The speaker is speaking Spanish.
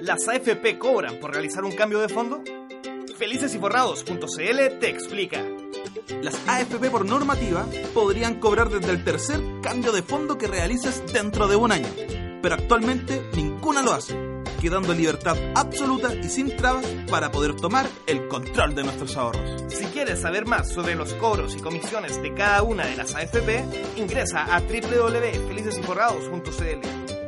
¿Las AFP cobran por realizar un cambio de fondo? Felicesyforrados.cl te explica. Las AFP por normativa podrían cobrar desde el tercer cambio de fondo que realices dentro de un año, pero actualmente ninguna lo hace, quedando libertad absoluta y sin trabas para poder tomar el control de nuestros ahorros. Si quieres saber más sobre los cobros y comisiones de cada una de las AFP, ingresa a www.felicesyforrados.cl.